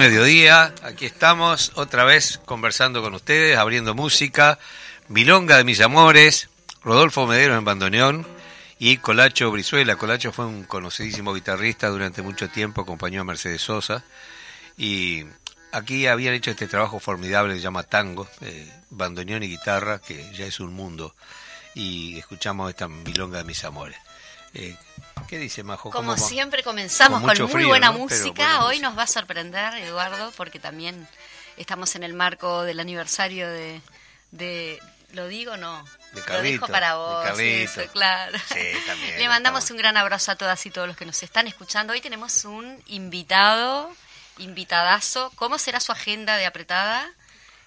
mediodía, aquí estamos otra vez conversando con ustedes, abriendo música, Milonga de mis amores, Rodolfo Medero en bandoneón y Colacho Brizuela. Colacho fue un conocidísimo guitarrista durante mucho tiempo, acompañó a Mercedes Sosa y aquí habían hecho este trabajo formidable que se llama Tango, eh, bandoneón y guitarra, que ya es un mundo y escuchamos esta Milonga de mis amores. Eh, ¿Qué dice Majo? Como siempre comenzamos con, muy buena música. Hoy nos va a sorprender, Eduardo, porque también estamos en el marco del aniversario de, ¿lo digo no? De Lo dejo para vos. claro. Le mandamos un gran abrazo a todas y todos los que nos están escuchando. Hoy tenemos un invitado, invitadazo. ¿Cómo será su agenda de apretada?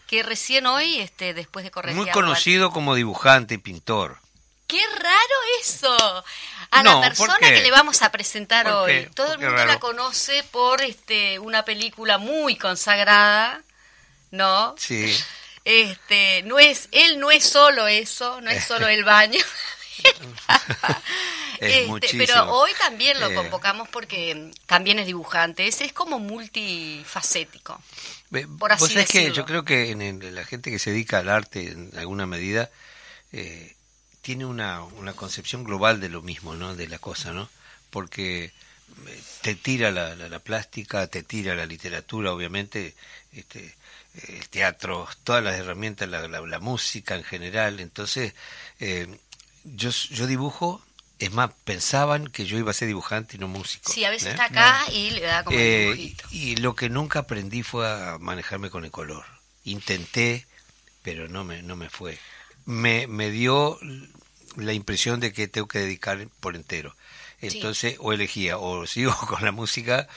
Que recién hoy, este, después de corregir... Muy conocido como dibujante y pintor. ¡Qué raro eso! A la persona que le vamos a presentar hoy. Todo el mundo la conoce por este una película muy consagrada, ¿no? Sí. Este, no es, él no es solo eso, no es solo el baño. este, pero hoy también lo eh. convocamos porque también es dibujante. Ese es como multifacético. Por así es que yo creo que en, la gente que se dedica al arte en alguna medida eh, tiene una, una concepción global de lo mismo, ¿no? De la cosa, ¿no? Porque eh, te tira la, la, plástica, te tira la literatura, obviamente, este, el teatro, todas las herramientas, la, la, música en general. Entonces, eh, yo, yo dibujo, es más, pensaban que yo iba a ser dibujante y no músico. Sí, a veces ¿eh? está acá y le da como eh, Y lo que nunca aprendí fue a manejarme con el color. Intenté, pero no me, no me fue. Me, me dio la impresión de que tengo que dedicar por entero. Entonces, o elegía, o sigo con la música,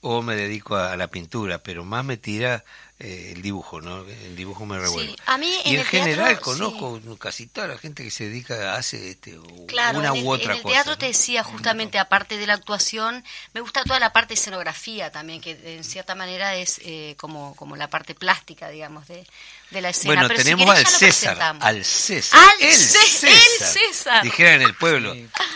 o me dedico a, la pintura, pero más me tira eh, el dibujo, ¿no? El dibujo me revuelve. A mí y en, general conozco casi toda la gente que se dedica, hace este, una u otra cosa. En el teatro te decía justamente, aparte de la actuación, me gusta toda la parte de escenografía también, que en cierta manera es eh, como, como la parte plástica, digamos, de, de la escena. Bueno, tenemos al, César, al César, al el César, el César. Dijera en el pueblo.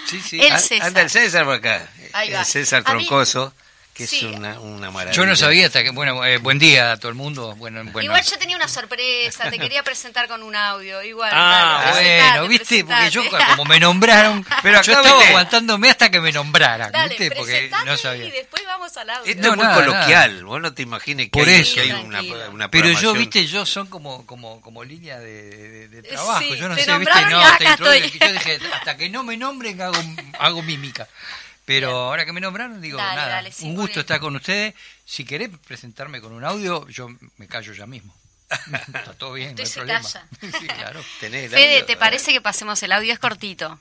Sí, sí, el César. anda el César por acá. El César Troncoso que es una, una, maravilla. Yo no sabía hasta que, bueno, eh, buen día a todo el mundo. Bueno, Igual yo tenía una sorpresa, te quería presentar con un audio, igual. Ah, bueno, viste, porque yo como me nombraron, pero yo estaba aguantándome hasta que me nombraran, viste, porque no sabía. Y después vamos al audio. Esto es muy coloquial, vos no te imagines que, hay, una, una Pero yo, viste, yo son como como como línea de, de, trabajo, yo no sé, viste, no, yo dije, hasta que no me nombren hago, hago mímica. Pero ahora que me nombraron, digo, nada, un gusto estar con ustedes. Si querés presentarme con un audio, yo me callo ya mismo. Está todo bien, no hay problema. sí, claro. Fede, ¿te parece que pasemos el audio? Es cortito.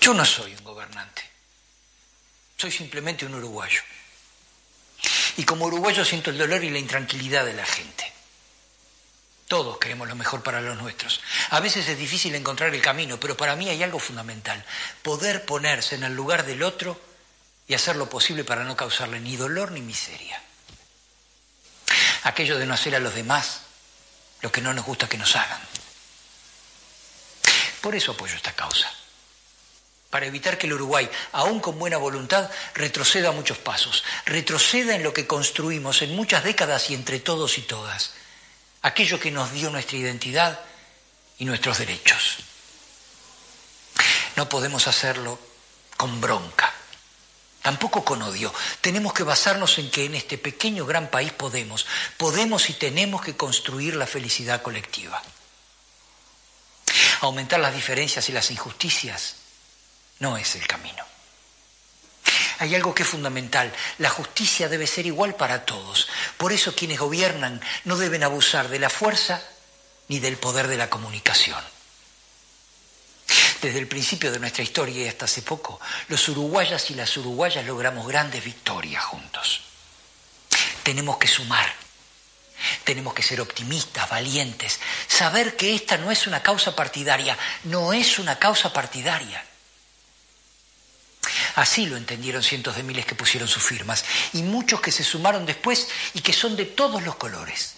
Yo no soy un gobernante. Soy simplemente un uruguayo. Y como uruguayo siento el dolor y la intranquilidad de la gente. Todos queremos lo mejor para los nuestros. A veces es difícil encontrar el camino, pero para mí hay algo fundamental. Poder ponerse en el lugar del otro y hacer lo posible para no causarle ni dolor ni miseria. Aquello de no hacer a los demás lo que no nos gusta que nos hagan. Por eso apoyo esta causa. Para evitar que el Uruguay, aún con buena voluntad, retroceda muchos pasos. Retroceda en lo que construimos en muchas décadas y entre todos y todas aquello que nos dio nuestra identidad y nuestros derechos. No podemos hacerlo con bronca, tampoco con odio. Tenemos que basarnos en que en este pequeño gran país podemos, podemos y tenemos que construir la felicidad colectiva. Aumentar las diferencias y las injusticias no es el camino hay algo que es fundamental. La justicia debe ser igual para todos. Por eso quienes gobiernan no deben abusar de la fuerza ni del poder de la comunicación. Desde el principio de nuestra historia y hasta hace poco, los uruguayas y las uruguayas logramos grandes victorias juntos. Tenemos que sumar, tenemos que ser optimistas, valientes, saber que esta no es una causa partidaria, no es una causa partidaria. Así lo entendieron cientos de miles que pusieron sus firmas y muchos que se sumaron después y que son de todos los colores.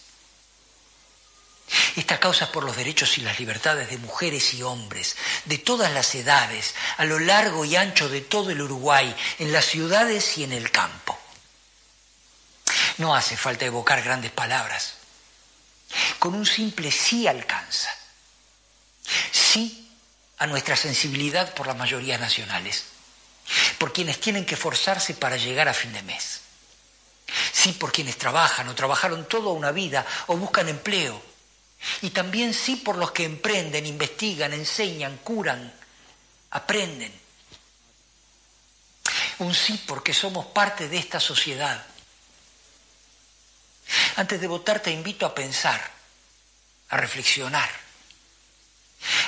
Esta causa por los derechos y las libertades de mujeres y hombres, de todas las edades, a lo largo y ancho de todo el Uruguay, en las ciudades y en el campo. No hace falta evocar grandes palabras. Con un simple sí alcanza. Sí a nuestra sensibilidad por las mayorías nacionales por quienes tienen que forzarse para llegar a fin de mes. Sí por quienes trabajan o trabajaron toda una vida o buscan empleo. Y también sí por los que emprenden, investigan, enseñan, curan, aprenden. Un sí porque somos parte de esta sociedad. Antes de votar te invito a pensar, a reflexionar,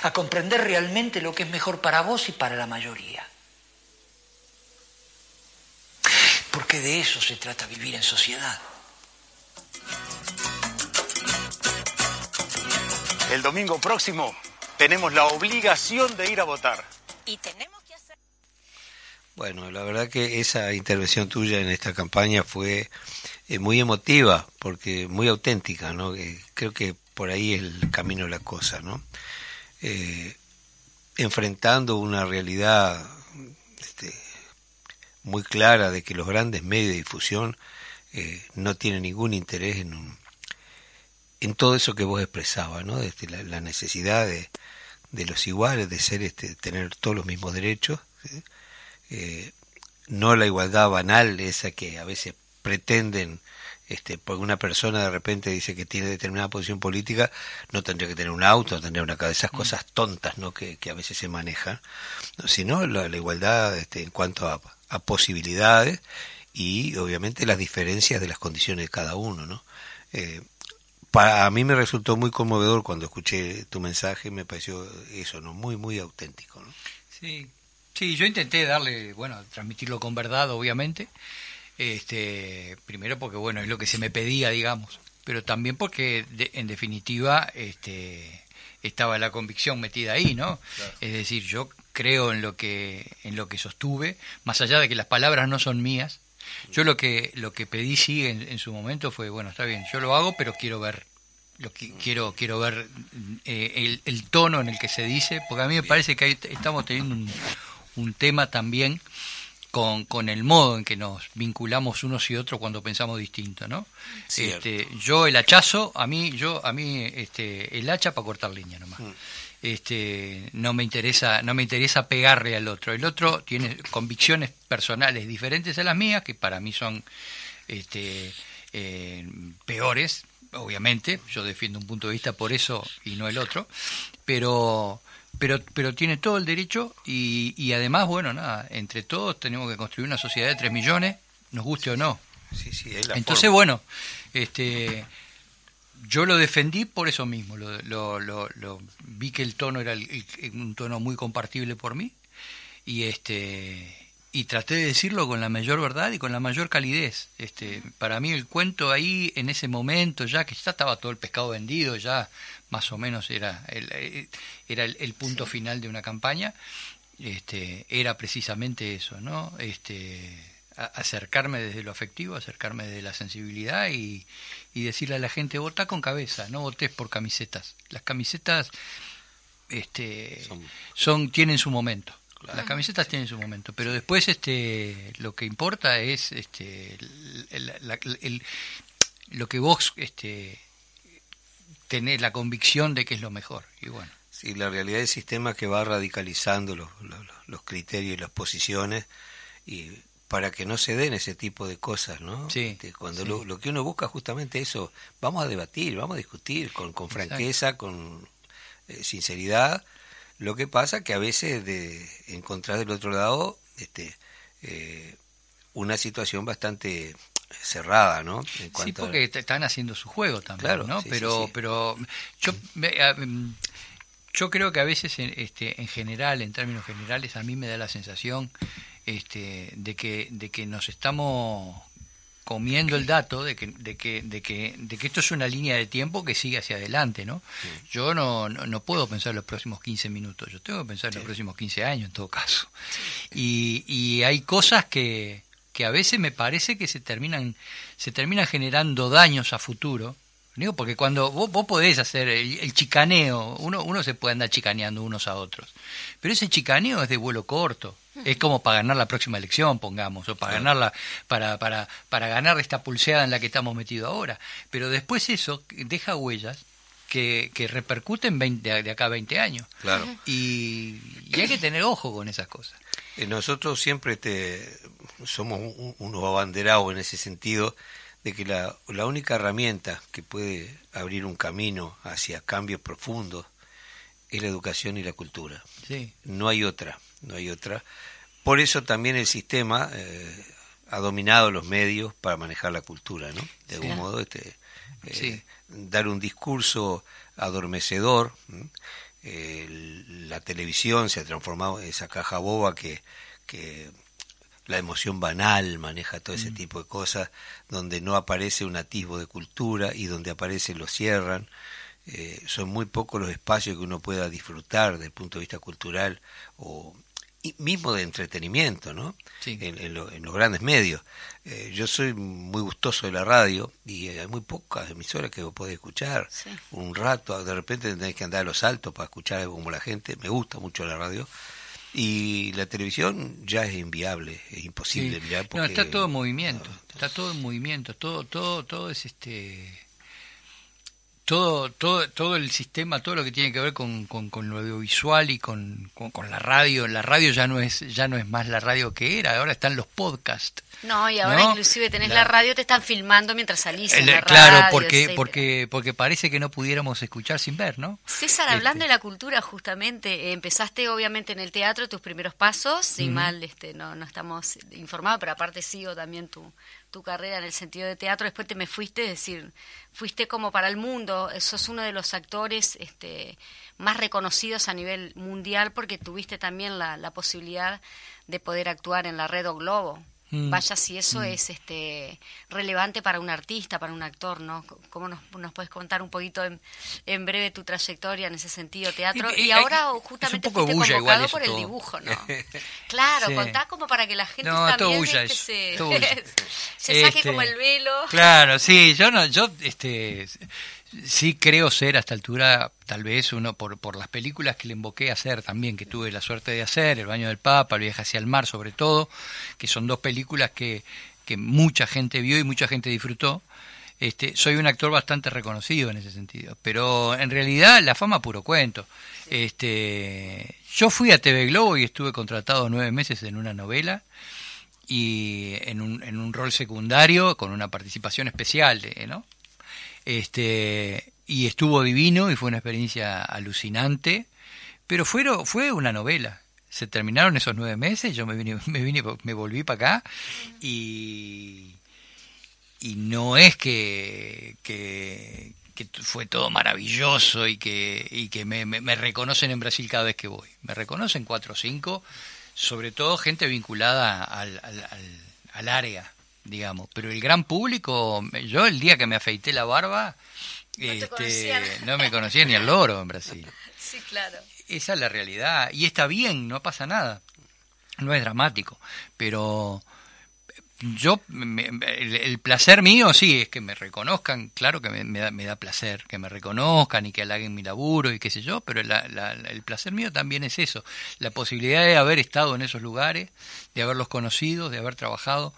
a comprender realmente lo que es mejor para vos y para la mayoría. Porque de eso se trata vivir en sociedad. El domingo próximo tenemos la obligación de ir a votar. Y tenemos que hacer... Bueno, la verdad que esa intervención tuya en esta campaña fue eh, muy emotiva, porque muy auténtica, ¿no? creo que por ahí es el camino de la cosa, ¿no? Eh, enfrentando una realidad este, muy clara de que los grandes medios de difusión eh, no tienen ningún interés en, en todo eso que vos expresabas, ¿no? Este, la, necesidad de, de los iguales, de ser este, tener todos los mismos derechos, eh, no la igualdad banal, esa que a veces pretenden, este, porque una persona de repente dice que tiene determinada posición política, no tendría que tener un auto, no tendría una de esas mm. cosas tontas ¿no? que, a veces se manejan, sino la, igualdad este, en cuanto a, a posibilidades y obviamente las diferencias de las condiciones de cada uno, ¿no? Eh, para a mí me resultó muy conmovedor cuando escuché tu mensaje, me pareció eso, ¿no? Muy, muy auténtico, ¿no? Sí, sí, yo intenté darle, bueno, transmitirlo con verdad, obviamente, este, primero porque, bueno, es lo que se me pedía, digamos, pero también porque, en definitiva, este, estaba la convicción metida ahí, ¿no? Es decir, yo creo en lo que en lo que sostuve, más allá de que las palabras no son mías, yo lo que lo que pedí sí en, su momento fue, bueno, está bien, yo lo hago, pero quiero ver lo que quiero quiero ver eh, el, tono en el que se dice, porque a mí me parece que estamos teniendo un, tema también con, con, el modo en que nos vinculamos unos y otros cuando pensamos distinto, ¿no? Este, yo el hachazo, a mí yo a mí este el hacha para cortar línea nomás. Mm este, no me interesa, no me interesa pegarle al otro. El otro tiene convicciones personales diferentes a las mías, que para mí son este, eh, peores, obviamente. Yo defiendo un punto de vista por eso y no el otro, pero pero pero tiene todo el derecho y, y además, bueno, nada, entre todos tenemos que construir una sociedad de 3 millones, nos guste o no. Sí, sí, Entonces, bueno, este yo lo defendí por eso mismo, lo, lo, lo, vi que el tono era un tono muy compartible por mí y este y traté de decirlo con la mayor verdad y con la mayor calidez. Este, para mí el cuento ahí en ese momento ya que ya estaba todo el pescado vendido, ya más o menos era el, era el, punto final de una campaña, este, era precisamente eso, ¿no? Este, acercarme desde lo afectivo, acercarme desde la sensibilidad y, y decirle a la gente, vota con cabeza, no votes por camisetas. Las camisetas este, son, tienen su momento. Las camisetas tienen su momento, pero después este, lo que importa es este, el, lo que vos este, tenés la convicción de que es lo mejor. Y bueno. Sí, la realidad del sistema que va radicalizando los, los, los criterios y las posiciones y para que no se den ese tipo de cosas, ¿no? Sí, este, cuando Lo, que uno busca justamente eso, vamos a debatir, vamos a discutir con, con franqueza, con eh, sinceridad. Lo que pasa que a veces de encontrar del otro lado este, eh, una situación bastante cerrada, ¿no? sí, porque están haciendo su juego también, ¿no? pero, pero yo, mm, yo creo que a veces, este, en general, en términos generales, a mí me da la sensación este, de, que, de que nos estamos comiendo el dato de que, de que, de que, de que esto es una línea de tiempo que sigue hacia adelante, ¿no? Yo no, no, puedo pensar en los próximos 15 minutos, yo tengo que pensar en los próximos 15 años en todo caso. Y, y hay cosas que, que a veces me parece que se terminan, se terminan generando daños a futuro, Digo, porque cuando vos, vos podés hacer el, chicaneo, uno, uno se puede andar chicaneando unos a otros, pero ese chicaneo es de vuelo corto. Es como para ganar la próxima elección, pongamos, o para ganarla, para, para, para ganar esta pulseada en la que estamos metidos ahora. Pero después eso deja huellas que, que repercuten de acá a 20 años. Claro. Y, hay que tener ojo con esas cosas. Eh, nosotros siempre te, somos unos abanderados en ese sentido de que la, la única herramienta que puede abrir un camino hacia cambios profundos es la educación y la cultura. Sí. No hay otra, no hay otra. Por eso también el sistema eh, ha dominado los medios para manejar la cultura, ¿no? De algún modo, este, eh, dar un discurso adormecedor. la televisión se ha transformado en esa caja boba que, que la emoción banal maneja todo ese mm. tipo de cosas, donde no aparece un atisbo de cultura y donde aparece lo cierran. Eh, son muy pocos los espacios que uno pueda disfrutar desde el punto de vista cultural o mismo de entretenimiento, ¿no? En, los grandes medios. Eh, yo soy muy gustoso de la radio y hay muy pocas emisoras que vos podés escuchar un rato. De repente tenés que andar a los altos para escuchar algo como la gente. Me gusta mucho la radio y la televisión ya es inviable, es imposible no, está todo en movimiento, está todo en movimiento, todo, todo, todo es este todo, todo, todo el sistema, todo lo que tiene que ver con, con, lo audiovisual y con, con, la radio. La radio ya no es ya no es más la radio que era, ahora están los podcasts. No, y ahora inclusive tenés la... radio, te están filmando mientras salís. en la claro, porque, porque, porque parece que no pudiéramos escuchar sin ver, ¿no? César, hablando este. de la cultura, justamente, empezaste obviamente en el teatro tus primeros pasos, sin mal este, no, no estamos informados, pero aparte sigo también tu, tu carrera en el sentido de teatro, después te me fuiste, es decir, fuiste como para el mundo, sos uno de los actores este, más reconocidos a nivel mundial porque tuviste también la, la posibilidad de poder actuar en la Red o Globo. Mm. Vaya si eso mm. es este relevante para un artista, para un actor, ¿no? ¿Cómo nos, nos puedes contar un poquito en, en, breve tu trayectoria en ese sentido, teatro? Y, ahora justamente fuiste convocado por el dibujo, ¿no? claro, contá como para que la gente también este, se, se saque como este, el velo. Claro, sí, yo no, yo este sí creo ser a esta altura, tal vez uno por, por las películas que le invoqué a hacer también, que tuve la suerte de hacer, El baño del Papa, El viaje hacia el mar sobre todo, que son dos películas que, que mucha gente vio y mucha gente disfrutó. Este, soy un actor bastante reconocido en ese sentido, pero en realidad la fama puro cuento. Este, yo fui a TV Globo y estuve contratado nueve meses en una novela y en un, en un rol secundario con una participación especial, ¿no? Este, y estuvo divino y fue una experiencia alucinante, pero fue, fue una novela. Se terminaron esos nueve meses, yo me vine, me, vine, me volví para acá y, y no es que, que, fue todo maravilloso y que, me, me, reconocen en Brasil cada vez que voy. Me reconocen cuatro o cinco, sobre todo gente vinculada al, al, al área digamos. Pero el gran público, yo el día que me afeité la barba, no, este, no me conocía ni el loro en Brasil. Sí, claro. Esa es la realidad. Y está bien, no pasa nada. No es dramático. Pero yo, el, placer mío, sí, es que me reconozcan, claro que me, da, me, da, placer, que me reconozcan y que halaguen mi laburo y qué sé yo, pero el placer mío también es eso, la posibilidad de haber estado en esos lugares, de haberlos conocido, de haber trabajado,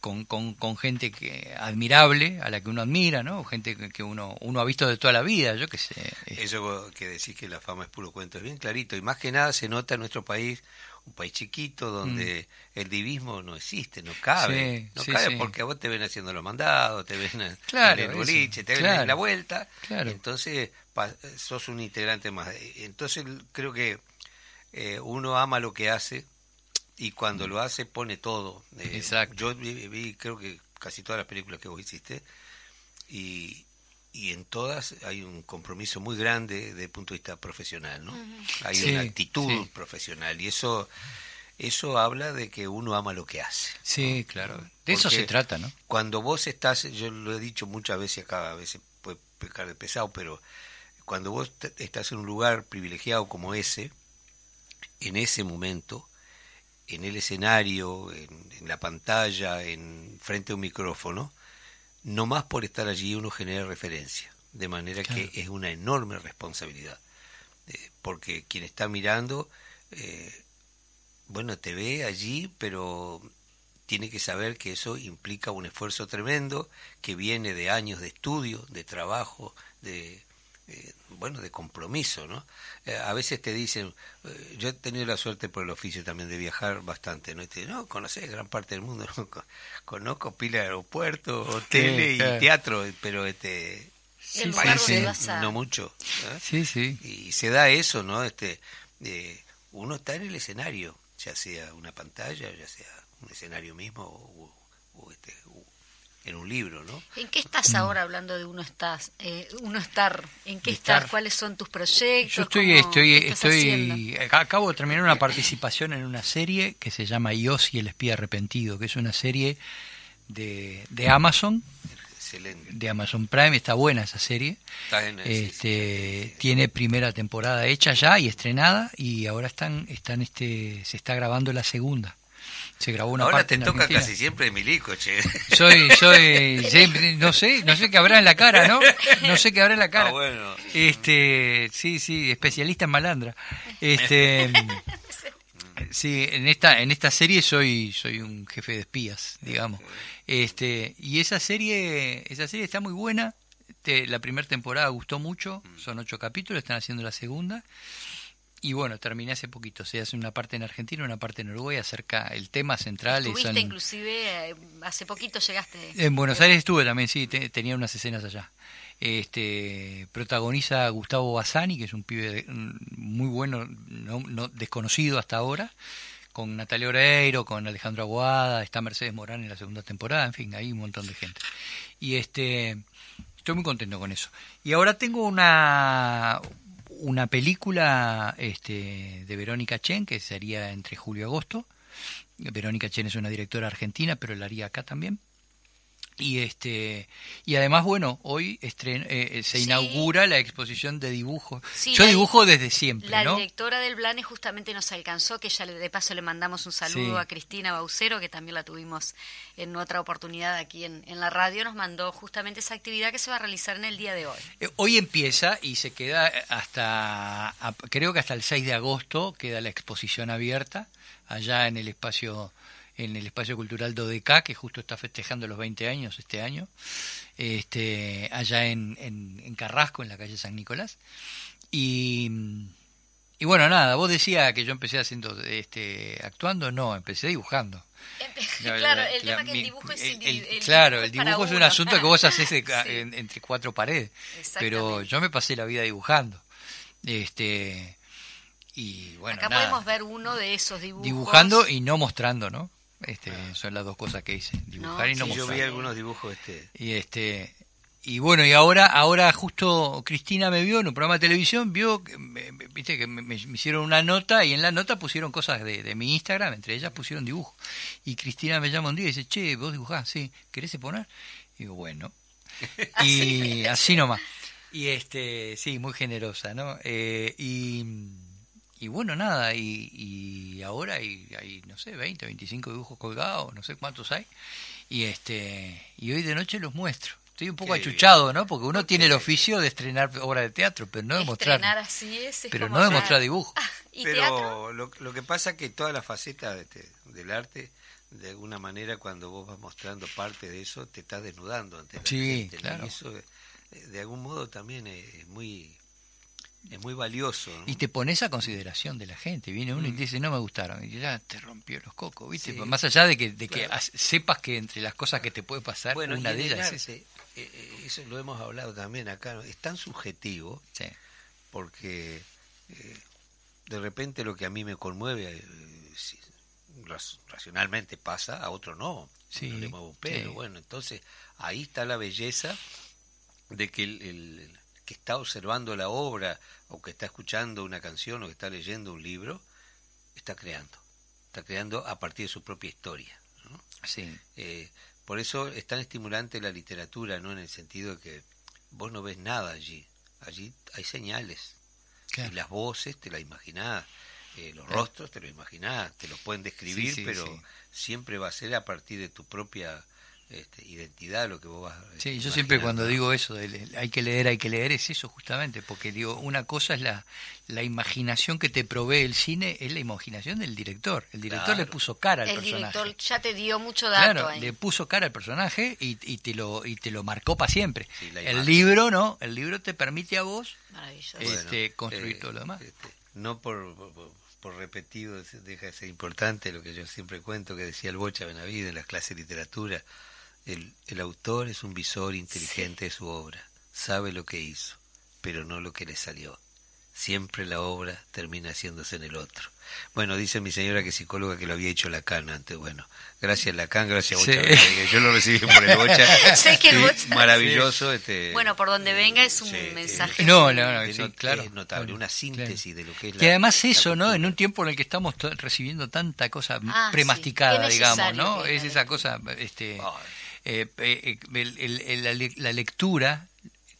con, con, con, gente que admirable, a la que uno admira, ¿no? Gente que, uno, uno ha visto de toda la vida, yo qué sé. Eso que decís que la fama es puro cuento, es bien clarito. Y más que nada se nota en nuestro país, un país chiquito, donde mm. el divismo no existe, no cabe. no cabe porque a vos te ven haciendo los mandados, te ven en el boliche, te ven en la vuelta. entonces sos un integrante más. Entonces creo que eh, uno ama lo que hace y cuando lo hace pone todo. Eh, Exacto. Yo vi, creo que casi todas las películas que vos hiciste y, y en todas hay un compromiso muy grande desde el punto de vista profesional, ¿no? Hay una actitud profesional y eso eso habla de que uno ama lo que hace. Sí, claro. De eso se trata, ¿no? Cuando vos estás, yo lo he dicho muchas veces acá, a veces puede pecar de pesado, pero cuando vos estás en un lugar privilegiado como ese, en ese momento, en el escenario, en, la pantalla, en frente a un micrófono, no más por estar allí uno genera referencia, de manera que es una enorme responsabilidad, eh, porque quien está mirando, eh, bueno, te ve allí, pero tiene que saber que eso implica un esfuerzo tremendo que viene de años de estudio, de trabajo, de, eh, bueno, de compromiso, ¿no? Eh, a veces te dicen, eh, yo he tenido la suerte por el oficio también de viajar bastante, ¿no? Y te no, conoces gran parte del mundo, ¿no? Conozco pila de aeropuertos, hoteles y teatro, pero este... no mucho. Sí, sí. Y se da eso, ¿no? Este, uno está en el escenario, ya sea una pantalla, ya sea un escenario mismo o, este, en un libro, ¿no? ¿En qué estás mm. ahora hablando de uno estás, eh, uno estar? ¿En qué estar? ¿Cuáles son tus proyectos? Yo estoy, estoy, estoy, acabo de terminar una participación en una serie que se llama Ios y el espía arrepentido, que es una serie de, de Amazon. Excelente. De Amazon Prime, está buena esa serie. Está en, este, tiene primera temporada hecha ya y estrenada y ahora están, están este, se está grabando la segunda. Se grabó una Ahora parte te toca casi siempre Milico, che. Soy, soy, no sé, no sé qué habrá en la cara, ¿no? No sé qué habrá en la cara. Ah, bueno. Este, sí, sí, especialista en malandra. Este, sí, en esta, en esta serie soy, soy un jefe de espías, digamos. Este, y esa serie, esa serie está muy buena, la primera temporada gustó mucho, mm. son ocho capítulos, están haciendo la segunda. Y bueno, terminé hace poquito. Se hace una parte en Argentina, una parte en Uruguay, acerca el tema central. Estuviste inclusive, eh, hace poquito llegaste. En Buenos Aires estuve también, sí, tenía unas escenas allá. Este, protagoniza Gustavo Bassani, que es un pibe muy bueno, no, desconocido hasta ahora, con Natalia Oreiro, con Alejandro Aguada, está Mercedes Morán en la segunda temporada, en fin, hay un montón de gente. Y este, estoy muy contento con eso. Y ahora tengo una, una película este, de Verónica Chen, que sería entre julio y agosto. Verónica Chen es una directora argentina, pero la haría acá también. Y este y además bueno hoy eh, eh, se inaugura la exposición de dibujos. Yo dibujo desde siempre. La directora del Blane justamente nos alcanzó, que ya de paso le mandamos un saludo a Cristina Baucero, que también la tuvimos en otra oportunidad aquí en, en, la radio, nos mandó justamente esa actividad que se va a realizar en el día de hoy. Eh, hoy empieza y se queda hasta, creo que hasta el 6 de agosto queda la exposición abierta allá en el espacio en el espacio cultural Dodeca, que justo está festejando los 20 años este año, este, allá en, en, Carrasco, en la calle San Nicolás. Y, y bueno, nada, vos decías que yo empecé haciendo, este, actuando, no, empecé dibujando. claro, el tema que el dibujo es el, Claro, el dibujo es un asunto que vos haces entre cuatro paredes, pero yo me pasé la vida dibujando. Este, y bueno, Acá podemos ver uno de esos dibujos. Dibujando y no mostrando, ¿no? Este, son las dos cosas que hice, dibujar y no Yo vi algunos dibujos este. Y este y bueno, y ahora ahora justo Cristina me vio en un programa de televisión, vio viste que me, hicieron una nota y en la nota pusieron cosas de, mi Instagram, entre ellas pusieron dibujos. Y Cristina me llama un día y dice, "Che, vos dibujás, sí, ¿querés poner?" Y digo, "Bueno." y así nomás. Y este, sí, muy generosa, ¿no? Eh, y y bueno, nada, y, y ahora hay, hay, no sé, 20, 25 dibujos colgados, no sé cuántos hay, y este y hoy de noche los muestro. Estoy un poco achuchado, ¿no? Porque uno tiene el oficio de estrenar obra de teatro, pero no de mostrar. Así es, pero no de mostrar dibujo. Ah, pero lo, lo, que pasa es que toda la faceta este, del arte, de alguna manera, cuando vos vas mostrando parte de eso, te estás desnudando ante la sí, Claro. Y eso, eh, de algún modo, también es muy es muy valioso. Y te pones a consideración de la gente. Viene uno y te mm. dice, no me gustaron. Y ya te rompió los cocos, ¿viste? Más allá de que, de que sepas que entre las cosas que te puede pasar, una de ellas es eh, eh, eso lo hemos hablado también acá. Es tan subjetivo. Porque eh, de repente lo que a mí me conmueve, racionalmente pasa, a otro no. Sí, no le muevo un pelo. Bueno, entonces ahí está la belleza de que el que está observando la obra o que está escuchando una canción o que está leyendo un libro, está creando. Está creando a partir de su propia historia. ¿no? Sí. Eh, por eso es tan estimulante la literatura, ¿no? En el sentido de que vos no ves nada allí. Allí hay señales. Y las voces te las imaginás. Eh, los rostros te lo imaginás, te los pueden describir, pero siempre va a ser a partir de tu propia este, identidad lo que vos vas Sí, yo siempre cuando digo eso, de, hay que leer, hay que leer, es eso justamente, porque digo, una cosa es la, la imaginación que te provee el cine, es la imaginación del director. El director le puso cara al personaje. El director ya te dio mucho dato. le puso cara al personaje y, y, te lo y te lo marcó para siempre. el libro no, el libro te permite a vos este, construir eh, todo lo demás. Este, no por, por, repetido, deja de ser importante lo que yo siempre cuento que decía el Bocha Benavide en las clases de literatura el, el autor es un visor inteligente de su obra, sabe lo que hizo, pero no lo que le salió. Siempre la obra termina haciéndose en el otro. Bueno, dice mi señora que psicóloga que lo había hecho Lacan antes. Bueno, gracias Lacan, gracias Bocha. Yo lo recibí por el Bocha. sé que el Bocha. Maravilloso. Este, bueno, por donde venga es un mensaje. No, no, no, claro. Es notable, una síntesis de lo que es la. Y además eso, ¿no? En un tiempo en el que estamos recibiendo tanta cosa ah, premasticada, digamos, ¿no? Es esa cosa, este. Eh, eh, la, lectura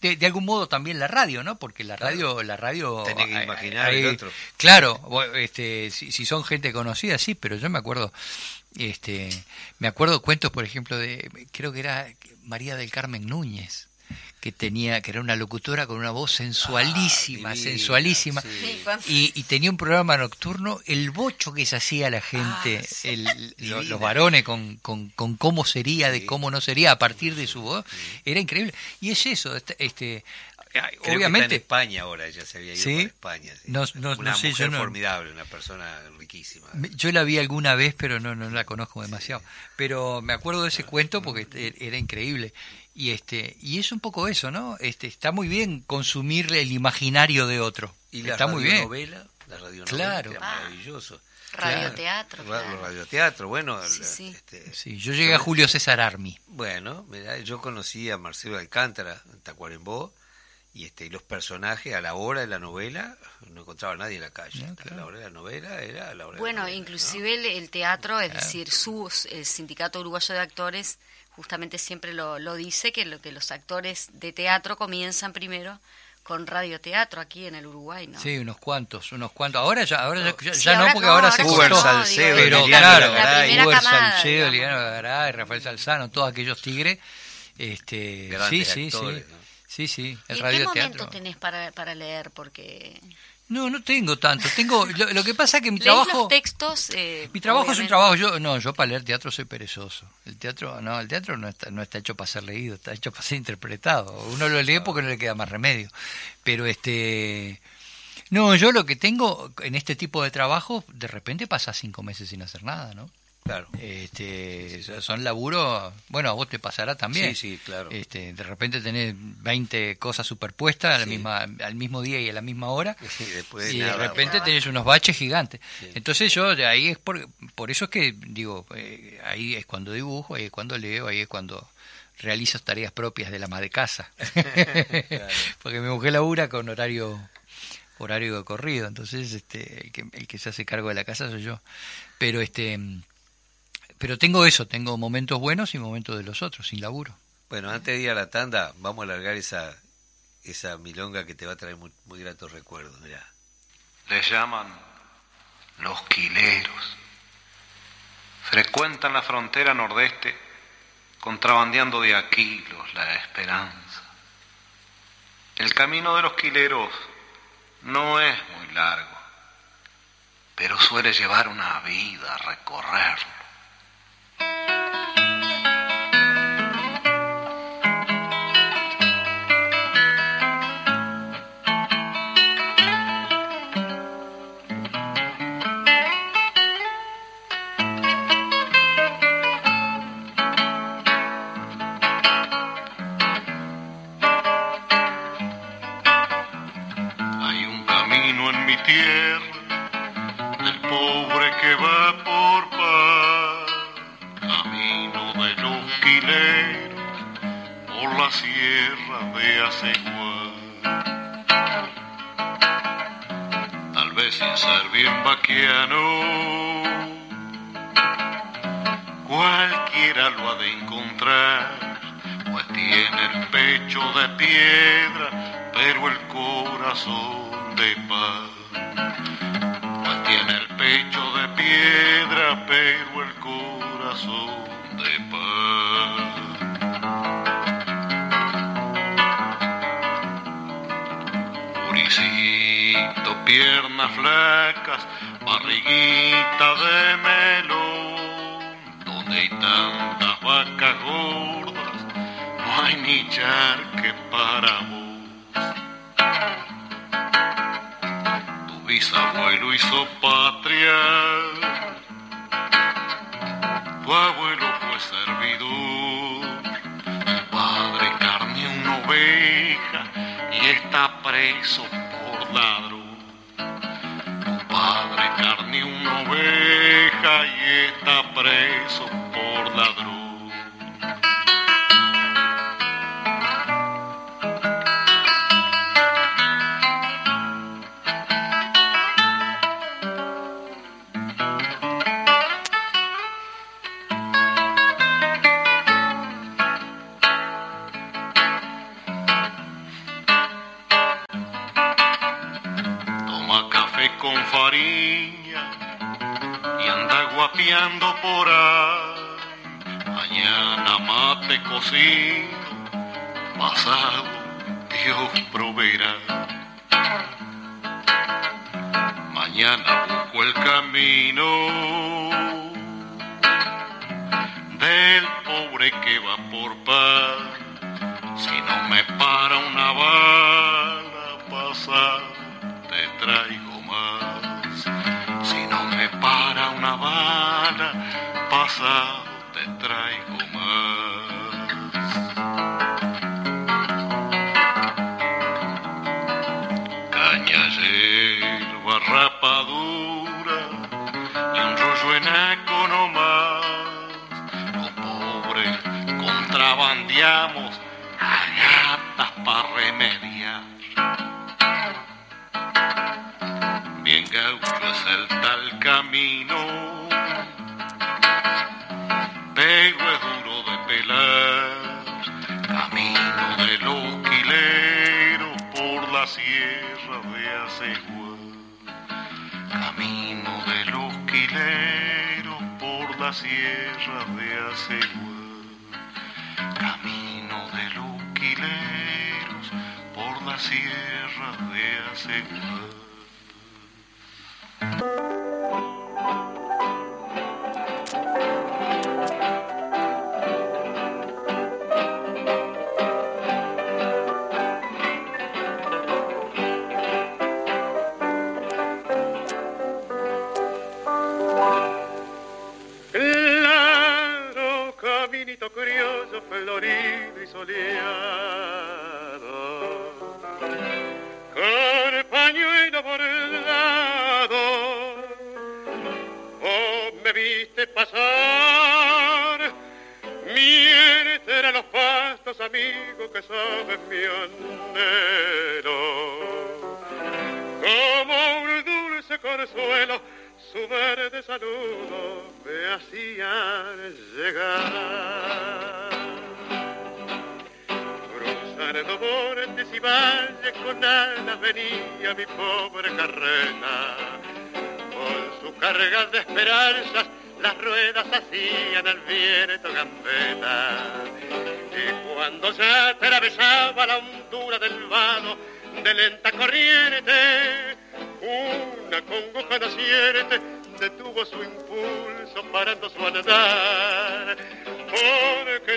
de, algún modo también la radio, ¿no? Porque la radio, la radio. Tiene que imaginar el otro. Claro, este, si, son gente conocida, sí, pero yo me acuerdo, este, me acuerdo cuentos, por ejemplo, de, creo que era María del Carmen Núñez. Que tenía, que era una locutora con una voz sensualísima, ah, sensualísima, y, tenía un programa nocturno, el bocho que se hacía la gente, ah, los, varones con, con, cómo sería, de cómo no sería, a partir de su voz, era increíble. Y es eso, este, este obviamente en España ahora ella se había ido ¿Sí? España No, no, una sé, mujer formidable una persona riquísima. Yo la vi alguna vez pero no no la conozco demasiado. Pero me acuerdo de ese cuento porque e, era increíble y este y es un poco eso no este está muy bien consumir el imaginario de otro. Y la está muy bien. la radionovela claro. maravilloso radioteatro claro. radioteatro bueno sí, este, sí. yo llegué a Julio César Armi. Bueno mira, yo conocí a Marcelo Alcántara en Tacuarembó y este y los personajes a la hora de la novela no encontraba a nadie en la calle. A la hora de la novela era a la hora bueno inclusive el, teatro es decir su el sindicato uruguayo de actores justamente siempre lo, lo dice que lo que los actores de teatro comienzan primero con radioteatro aquí en el Uruguay, ¿no? Sí, unos cuantos, unos cuantos. Ahora ya, ahora ya, no, porque ahora, se cortó. Salcedo, pero claro, Uber Salcedo, Liliano Garay, Rafael Salzano, todos aquellos tigres. Este, sí, sí, sí. Sí, sí, el ¿Y ¿Qué momento tenés para, para leer? Porque... No, no tengo tanto. Tengo lo, que pasa es que mi trabajo los textos. Eh, mi trabajo es un trabajo. Yo no, yo para leer teatro soy perezoso. El teatro no, el teatro no está no está hecho para ser leído, está hecho para ser interpretado. Uno lo lee porque no le queda más remedio. Pero este no, yo lo que tengo en este tipo de trabajo, de repente pasa cinco meses sin hacer nada, ¿no? Claro. Este, son laburos, bueno, a vos te pasará también. Sí, sí, claro. Este, de repente tenés 20 cosas superpuestas al, misma, al mismo día y a la misma hora. y de repente tenés unos baches gigantes. Entonces yo, de ahí es por, por eso es que digo, eh, ahí es cuando dibujo, ahí es cuando leo, ahí es cuando realizo tareas propias de la madre de casa. Porque mi mujer labura con horario horario de corrido, entonces este el que, el que se hace cargo de la casa soy yo. Pero este pero tengo eso, tengo momentos buenos y momentos de los otros, sin laburo. Bueno, antes de ir a la tanda, vamos a alargar esa, esa milonga que te va a traer muy, gratos recuerdos. Mirá. Les llaman los quileros. Frecuentan la frontera nordeste contrabandeando de Aquilos la esperanza. El camino de los quileros no es muy largo, pero suele llevar una vida a recorrerlo. cualquiera lo ha de encontrar, pues tiene el pecho de piedra, pero el corazón de paz. Pues tiene el pecho de piedra, pero el corazón de paz. Puricito, pierna flaca barriguita de melón, donde hay tantas vacas gordas, no hay ni charque para vos. Tu bisabuelo hizo patria, tu abuelo fue servidor, tu padre carne una oveja y está preso por ladrón. caieta prece por la sierra de Asegua, camino de los quileros por la sierra de Asegua.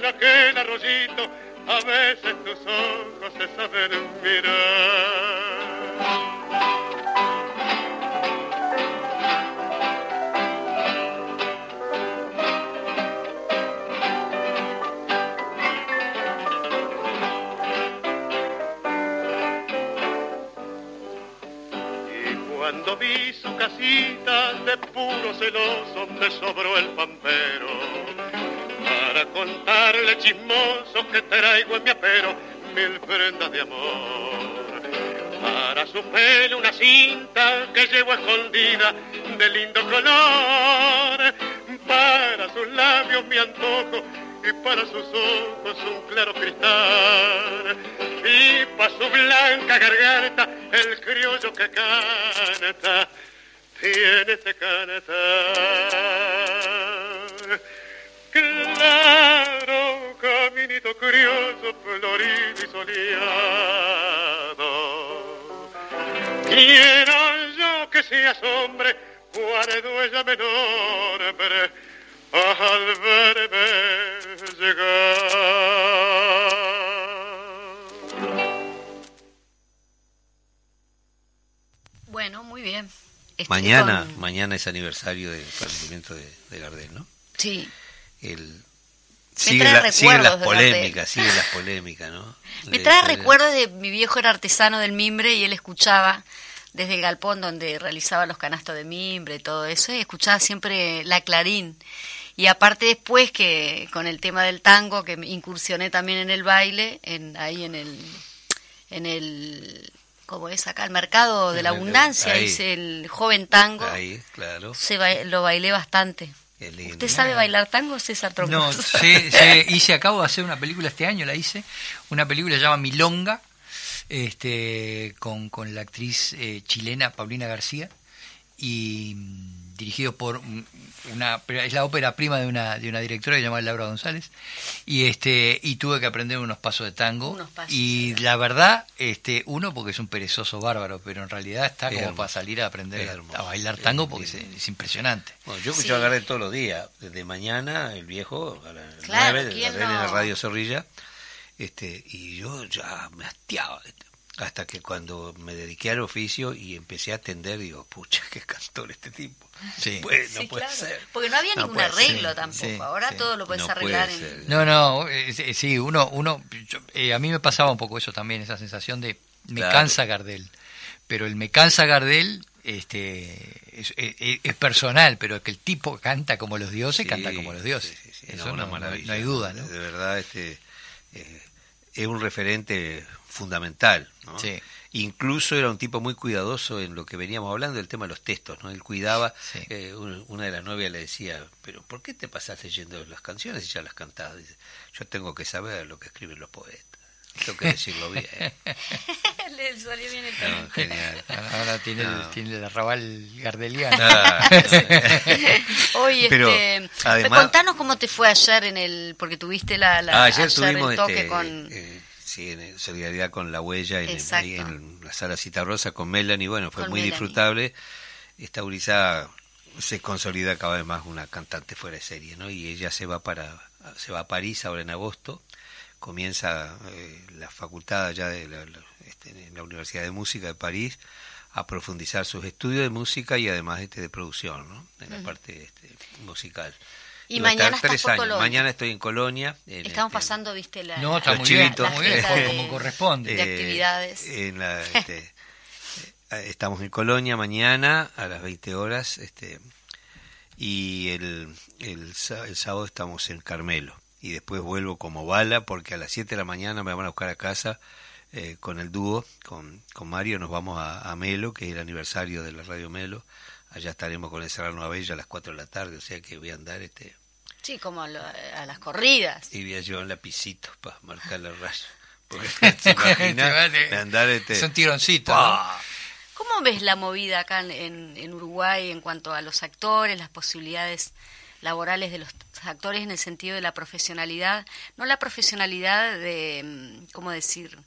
Aquel arroyito a veces tus ojos se saben mirar. Escondida de lindo color. Para sus labios mi antojo y para sus ojos un claro cristal. Y para su blanca garganta el criollo que canta, tiene este cantar hombre, guardo ella menor, al verme llegar. Bueno, muy bien. mañana, mañana es aniversario del fallecimiento de, de Gardel, ¿no? Sí el sigue, las polémicas, sigue las polémicas, ¿no? Me trae recuerdos de mi viejo era artesano del mimbre y él escuchaba desde el galpón donde realizaba los canastos de mimbre y todo eso, y escuchaba siempre la clarín. Y aparte después que con el tema del tango, que incursioné también en el baile, en, ahí en el, en el, ¿cómo es acá? El mercado de la abundancia, hice el joven tango. Ahí, claro. Se lo bailé bastante. ¿Usted sabe bailar tango, César Troncoso? No, hice, acabo de hacer una película este año, la hice, una película se llama Milonga, este, con, con la actriz eh, chilena Paulina García, y, dirigido por una es la ópera prima de una de una directora llamada Laura González. Y este y tuve que aprender unos pasos de tango. Y la verdad este uno porque es un perezoso bárbaro pero en realidad está como para salir a aprender a, bailar tango porque es, impresionante. Bueno, yo escucho a todos los días desde mañana el viejo a las claro, 9 en la radio Zorrilla este y yo ya me hastiaba hasta que cuando me dediqué al oficio y empecé a atender, digo, pucha, qué cantor este tipo. Sí. no puede ser. Porque no había ningún arreglo tampoco. Ahora todo lo puedes arreglar. En... No, no, eh, sí, uno, uno eh, a mí me pasaba un poco eso también, esa sensación de me cansa Gardel. Pero el me cansa Gardel este es, personal, pero que el tipo canta como los dioses, canta como los dioses. Eso no, no, hay duda. ¿no? De verdad, este eh, es un referente fundamental. ¿no? Incluso era un tipo muy cuidadoso en lo que veníamos hablando del tema de los textos. ¿no? Él cuidaba, eh, una de las novias le decía, pero ¿por qué te pasas leyendo las canciones y ya las cantás? yo tengo que saber lo que escriben los poetas. Tengo que decirlo bien. Le salió bien el genial. Ahora tiene, el, tiene el arrabal gardeliano. Oye, este, contanos cómo te fue ayer en el, porque tuviste la, la ah, ayer, tuvimos toque este, con... Eh, sí, en solidaridad con la huella en, en, la sala Citarrosa con Melanie, bueno, fue muy disfrutable. Esta gurizada se consolida cada vez más una cantante fuera de serie, ¿no? Y ella se va para se va a París ahora en agosto, comienza eh, la facultad allá de la, este, en la Universidad de Música de París a profundizar sus estudios de música y además este de producción, ¿no? En la parte este, musical. Y mañana estás por Colonia. Mañana estoy en Colonia. Estamos este, pasando, viste, la, no, está muy bien, como corresponde. De actividades. Eh, este, eh, estamos en Colonia mañana a las 20 horas este, y el, el, sábado estamos en Carmelo. Y después vuelvo como bala porque a las 7 de la mañana me van a buscar a casa eh, con el dúo, con, con Mario, nos vamos a, a, Melo, que es el aniversario de la Radio Melo allá estaremos con el Serrano Bella a las 4 de la tarde, o sea que voy a andar este... Sí, como a, las corridas. Y voy a llevar un lapicito para marcar la raya. Porque se imagina andar este... Son tironcitos. ¿Cómo ves la movida acá en, en Uruguay en cuanto a los actores, las posibilidades laborales de los actores en el sentido de la profesionalidad? No la profesionalidad de, mm, ¿cómo decir?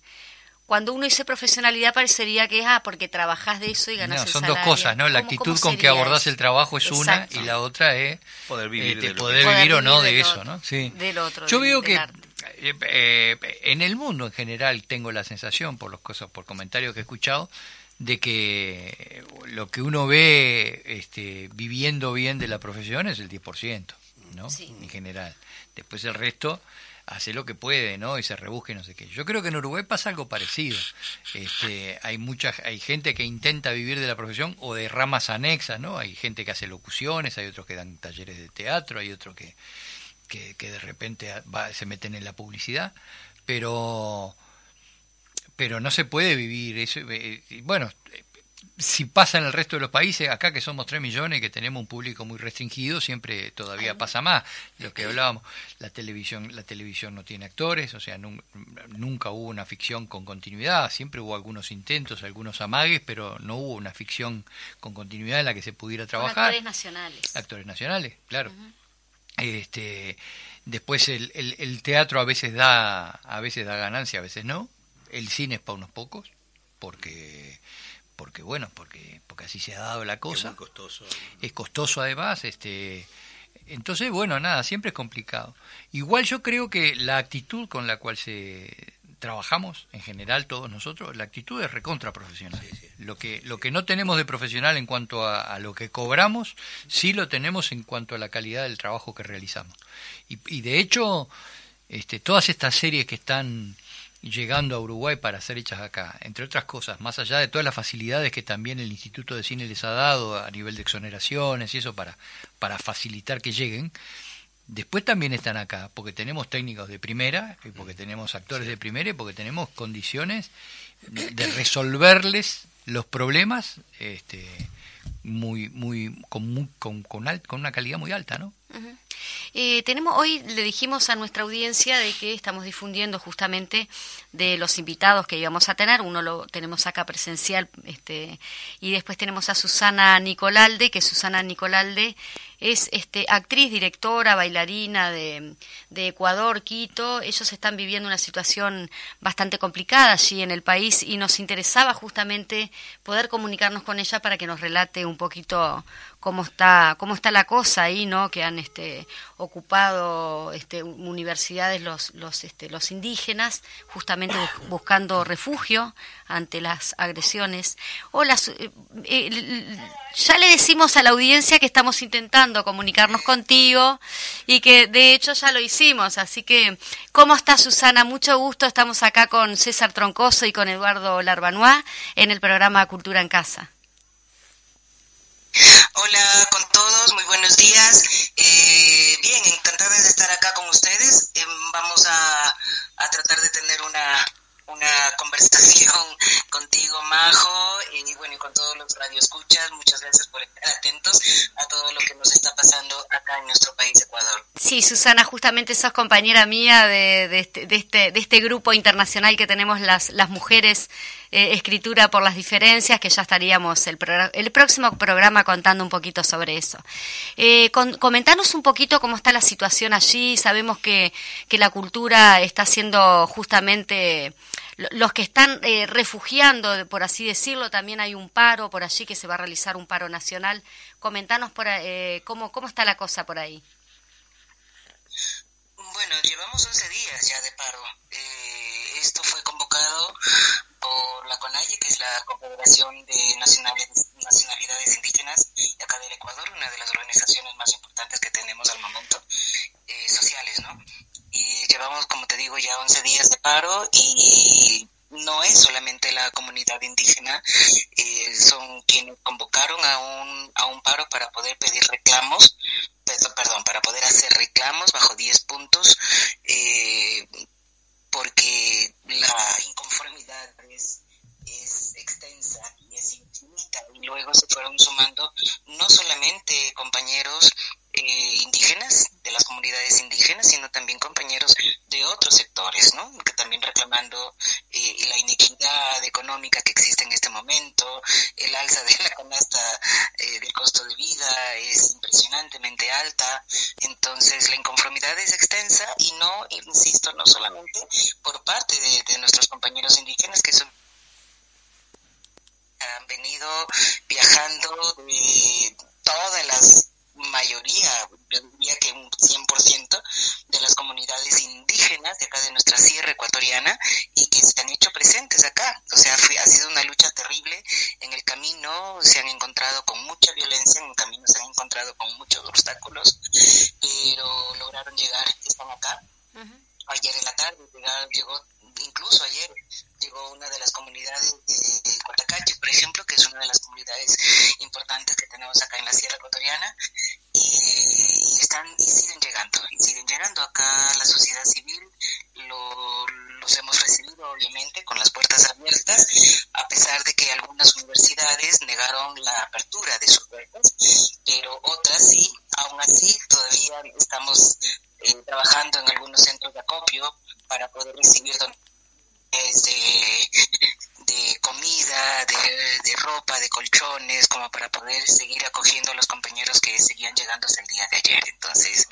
cuando uno dice profesionalidad parecería que es, ah, porque trabajás de eso y ganas no, son dos cosas, ¿no? La actitud con que abordás el trabajo es una y la otra es poder vivir, este, poder vivir o no de, eso, ¿no? Sí. Del otro. Yo veo que eh, eh, en el mundo en general tengo la sensación, por los cosas, por comentarios que he escuchado, de que lo que uno ve este, viviendo bien de la profesión es el 10%, ¿no? En general. Después el resto hace lo que puede, ¿no? Y se rebusque no sé qué. Yo creo que en Uruguay pasa algo parecido. Este, hay mucha, hay gente que intenta vivir de la profesión o de ramas anexas, ¿no? Hay gente que hace locuciones, hay otros que dan talleres de teatro, hay otros que, que, de repente se meten en la publicidad, pero pero no se puede vivir eso. Eh, bueno, si pasa en el resto de los países, acá que somos 3 millones, que tenemos un público muy restringido, siempre todavía pasa más. Lo que hablábamos, la televisión, la televisión no tiene actores, o sea, nunca hubo una ficción con continuidad, siempre hubo algunos intentos, algunos amagues, pero no hubo una ficción con continuidad en la que se pudiera trabajar. actores nacionales. Actores nacionales, claro. Este, después el, el, teatro a veces da, a veces da ganancia, a veces no. El cine es para unos pocos, porque porque bueno, porque porque así se ha dado la cosa. Es costoso. Es costoso además, este entonces bueno, nada, siempre es complicado. Igual yo creo que la actitud con la cual se trabajamos en general todos nosotros, la actitud es recontra profesional. Lo que lo que no tenemos de profesional en cuanto a, lo que cobramos, sí lo tenemos en cuanto a la calidad del trabajo que realizamos. Y, y de hecho, este, todas estas series que están llegando a Uruguay para ser hechas acá, entre otras cosas, más allá de todas las facilidades que también el Instituto de Cine les ha dado a nivel de exoneraciones y eso para, para facilitar que lleguen, después también están acá, porque tenemos técnicos de primera, y porque tenemos actores de primera y porque tenemos condiciones de resolverles los problemas este, muy, muy, con, con, con, con una calidad muy alta, ¿no? Eh, tenemos hoy le dijimos a nuestra audiencia de que estamos difundiendo justamente de los invitados que íbamos a tener. Uno lo tenemos acá presencial, este, y después tenemos a Susana Nicolalde, que Susana Nicolalde es este, actriz, directora, bailarina de, de, Ecuador, Quito. Ellos están viviendo una situación bastante complicada allí en el país y nos interesaba justamente poder comunicarnos con ella para que nos relate un poquito cómo está cómo está la cosa ahí no que han este ocupado este universidades los los este los indígenas justamente buscando refugio ante las agresiones. O eh, eh, ya le decimos a la audiencia que estamos intentando comunicarnos contigo y que de hecho ya lo hicimos. Así que cómo está Susana mucho gusto. Estamos acá con César Troncoso y con Eduardo Larbanois en el programa Cultura en casa Hola con todos, muy buenos días. Eh, bien, encantada de estar acá con ustedes. Eh, vamos a, a tratar de tener una, una conversación contigo, Majo, y bueno, y con todos los radioescuchas. Muchas gracias por estar atentos a todo lo que nos está pasando acá en nuestro país, Ecuador. Sí, Susana, justamente sos compañera mía de, de, este, de, este, de este grupo internacional que tenemos las, las mujeres eh, Escritura por las Diferencias, que ya estaríamos el, el próximo programa contando un poquito sobre eso. Eh, comentanos un poquito cómo está la situación allí. Sabemos que, que la cultura está siendo justamente los que están eh, refugiando, por así decirlo, también hay un paro por allí que se va a realizar un paro nacional. Comentanos por, eh, cómo, cómo está la cosa por ahí. Bueno, llevamos 11 días ya de paro. Eh, esto fue convocado por la CONAIE, que es la Confederación de Nacionalidades, Indígenas de acá del Ecuador, una de las organizaciones más importantes que tenemos al momento, eh, sociales, ¿no? Y llevamos, como te digo, ya 11 días de paro y no es solamente la comunidad indígena, eh, son quienes convocaron a un, a un paro para poder pedir reclamos, perdón, para poder hacer reclamos bajo 10 puntos. Eh, porque la inconformidad es, extensa y es infinita. Y luego se fueron sumando no solamente compañeros eh, indígenas, de las comunidades indígenas, sino también compañeros de otros sectores, ¿no? Que también reclamando eh, la inequidad económica que existe en este momento, el alza de la canasta eh, del costo de vida es impresionantemente alta, entonces la inconformidad es extensa y no, insisto, no solamente por parte de, de nuestros compañeros indígenas que son han venido viajando de todas las mayoría, yo diría que un 100% de las comunidades indígenas de acá de nuestra sierra ecuatoriana y que se han hecho presentes acá. O sea, ha sido una lucha terrible. En el camino se han encontrado con mucha violencia, en el camino se han encontrado con muchos obstáculos, pero lograron llegar, están acá. Ayer en la tarde llegó, incluso ayer llegó una de las comunidades de, de por ejemplo, que es una de las comunidades importantes que tenemos acá en la Sierra Ecuatoriana, y, están y siguen llegando, y siguen llegando acá la sociedad civil, los hemos recibido obviamente con las puertas abiertas, a pesar de que algunas universidades negaron la apertura de sus puertas, pero otras sí, aún así todavía estamos eh, trabajando en algunos centros de acopio para poder recibir de, de comida, de, ropa, de colchones, como para poder seguir acogiendo a los compañeros que seguían llegando hasta el día de ayer. Entonces,